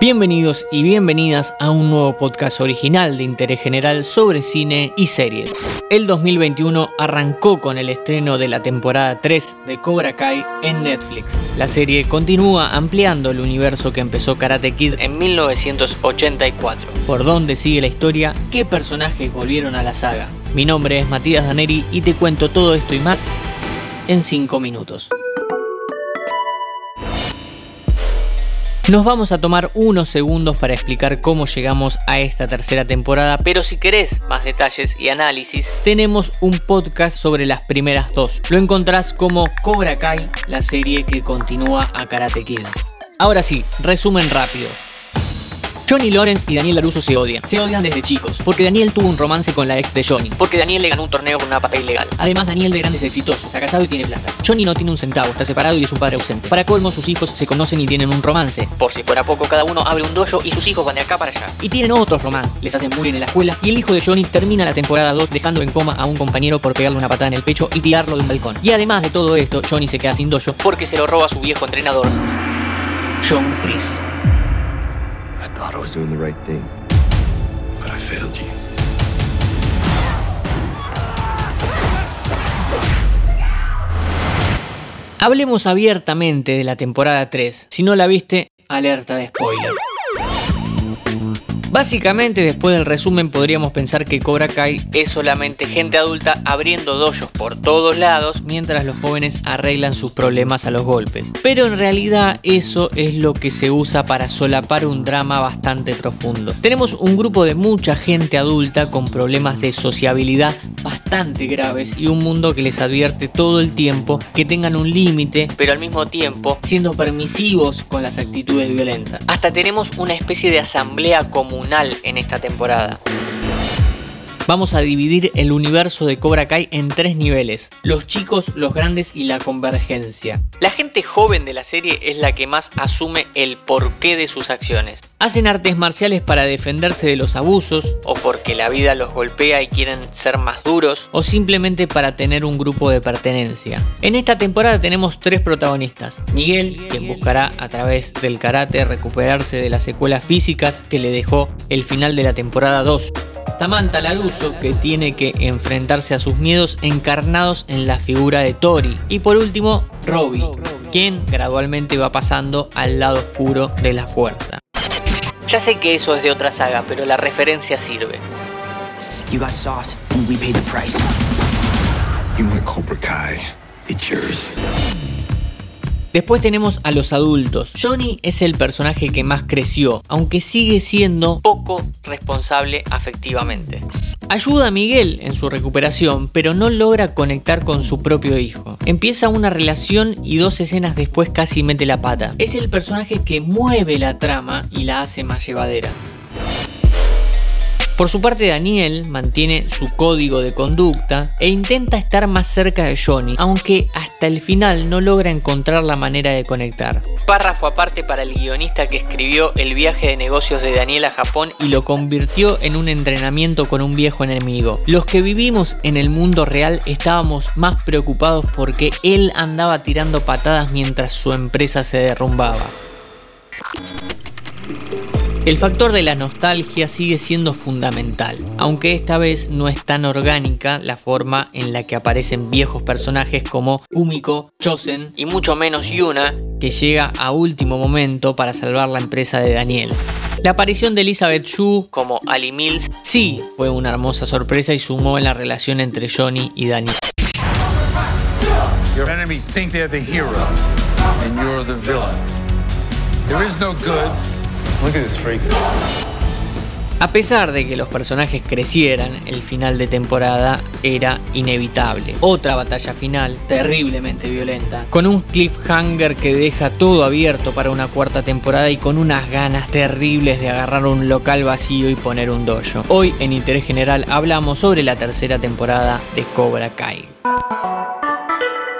Bienvenidos y bienvenidas a un nuevo podcast original de interés general sobre cine y series. El 2021 arrancó con el estreno de la temporada 3 de Cobra Kai en Netflix. La serie continúa ampliando el universo que empezó Karate Kid en 1984. ¿Por dónde sigue la historia? ¿Qué personajes volvieron a la saga? Mi nombre es Matías Daneri y te cuento todo esto y más en 5 minutos. Nos vamos a tomar unos segundos para explicar cómo llegamos a esta tercera temporada, pero si querés más detalles y análisis, tenemos un podcast sobre las primeras dos. Lo encontrás como Cobra Kai, la serie que continúa a Karate Kid. Ahora sí, resumen rápido. Johnny Lawrence y Daniel LaRusso se odian. Se odian desde chicos. Porque Daniel tuvo un romance con la ex de Johnny. Porque Daniel le ganó un torneo con una pata ilegal. Además, Daniel de grande es exitoso. Está casado y tiene plata. Johnny no tiene un centavo. Está separado y es un padre ausente. Para colmo, sus hijos se conocen y tienen un romance. Por si fuera poco, cada uno abre un dojo y sus hijos van de acá para allá. Y tienen otros romances. Les hacen bullying en la escuela. Y el hijo de Johnny termina la temporada 2 dejando en coma a un compañero por pegarle una patada en el pecho y tirarlo de un balcón. Y además de todo esto, Johnny se queda sin dojo porque se lo roba su viejo entrenador, John Chris. I thought I was doing the right thing, but I failed you. Hablemos abiertamente de la temporada 3. Si no la viste, alerta de spoiler. Básicamente, después del resumen, podríamos pensar que Cobra Kai es solamente gente adulta abriendo dojos por todos lados mientras los jóvenes arreglan sus problemas a los golpes. Pero en realidad, eso es lo que se usa para solapar un drama bastante profundo. Tenemos un grupo de mucha gente adulta con problemas de sociabilidad bastante graves y un mundo que les advierte todo el tiempo que tengan un límite, pero al mismo tiempo siendo permisivos con las actitudes violentas. Hasta tenemos una especie de asamblea en esta temporada. Vamos a dividir el universo de Cobra Kai en tres niveles, los chicos, los grandes y la convergencia. La gente joven de la serie es la que más asume el porqué de sus acciones. Hacen artes marciales para defenderse de los abusos, o porque la vida los golpea y quieren ser más duros, o simplemente para tener un grupo de pertenencia. En esta temporada tenemos tres protagonistas. Miguel, quien buscará a través del karate recuperarse de las secuelas físicas que le dejó el final de la temporada 2. Samantha Laruso, que tiene que enfrentarse a sus miedos encarnados en la figura de Tori. Y por último, Robbie, quien gradualmente va pasando al lado oscuro de la fuerza. Ya sé que eso es de otra saga, pero la referencia sirve. You got soft, and we paid the price. You want Cobra Kai? It's yours. Después tenemos a los adultos. Johnny es el personaje que más creció, aunque sigue siendo poco responsable afectivamente. Ayuda a Miguel en su recuperación, pero no logra conectar con su propio hijo. Empieza una relación y dos escenas después casi mete la pata. Es el personaje que mueve la trama y la hace más llevadera. Por su parte Daniel mantiene su código de conducta e intenta estar más cerca de Johnny, aunque hasta el final no logra encontrar la manera de conectar. Párrafo aparte para el guionista que escribió el viaje de negocios de Daniel a Japón y lo convirtió en un entrenamiento con un viejo enemigo. Los que vivimos en el mundo real estábamos más preocupados porque él andaba tirando patadas mientras su empresa se derrumbaba. El factor de la nostalgia sigue siendo fundamental, aunque esta vez no es tan orgánica la forma en la que aparecen viejos personajes como Umiko, Chosen y mucho menos Yuna, que llega a último momento para salvar la empresa de Daniel. La aparición de Elizabeth Shue como Ali Mills sí fue una hermosa sorpresa y sumó en la relación entre Johnny y Daniel. Your A pesar de que los personajes crecieran, el final de temporada era inevitable. Otra batalla final, terriblemente violenta, con un cliffhanger que deja todo abierto para una cuarta temporada y con unas ganas terribles de agarrar un local vacío y poner un dojo. Hoy en Interés General hablamos sobre la tercera temporada de Cobra Kai.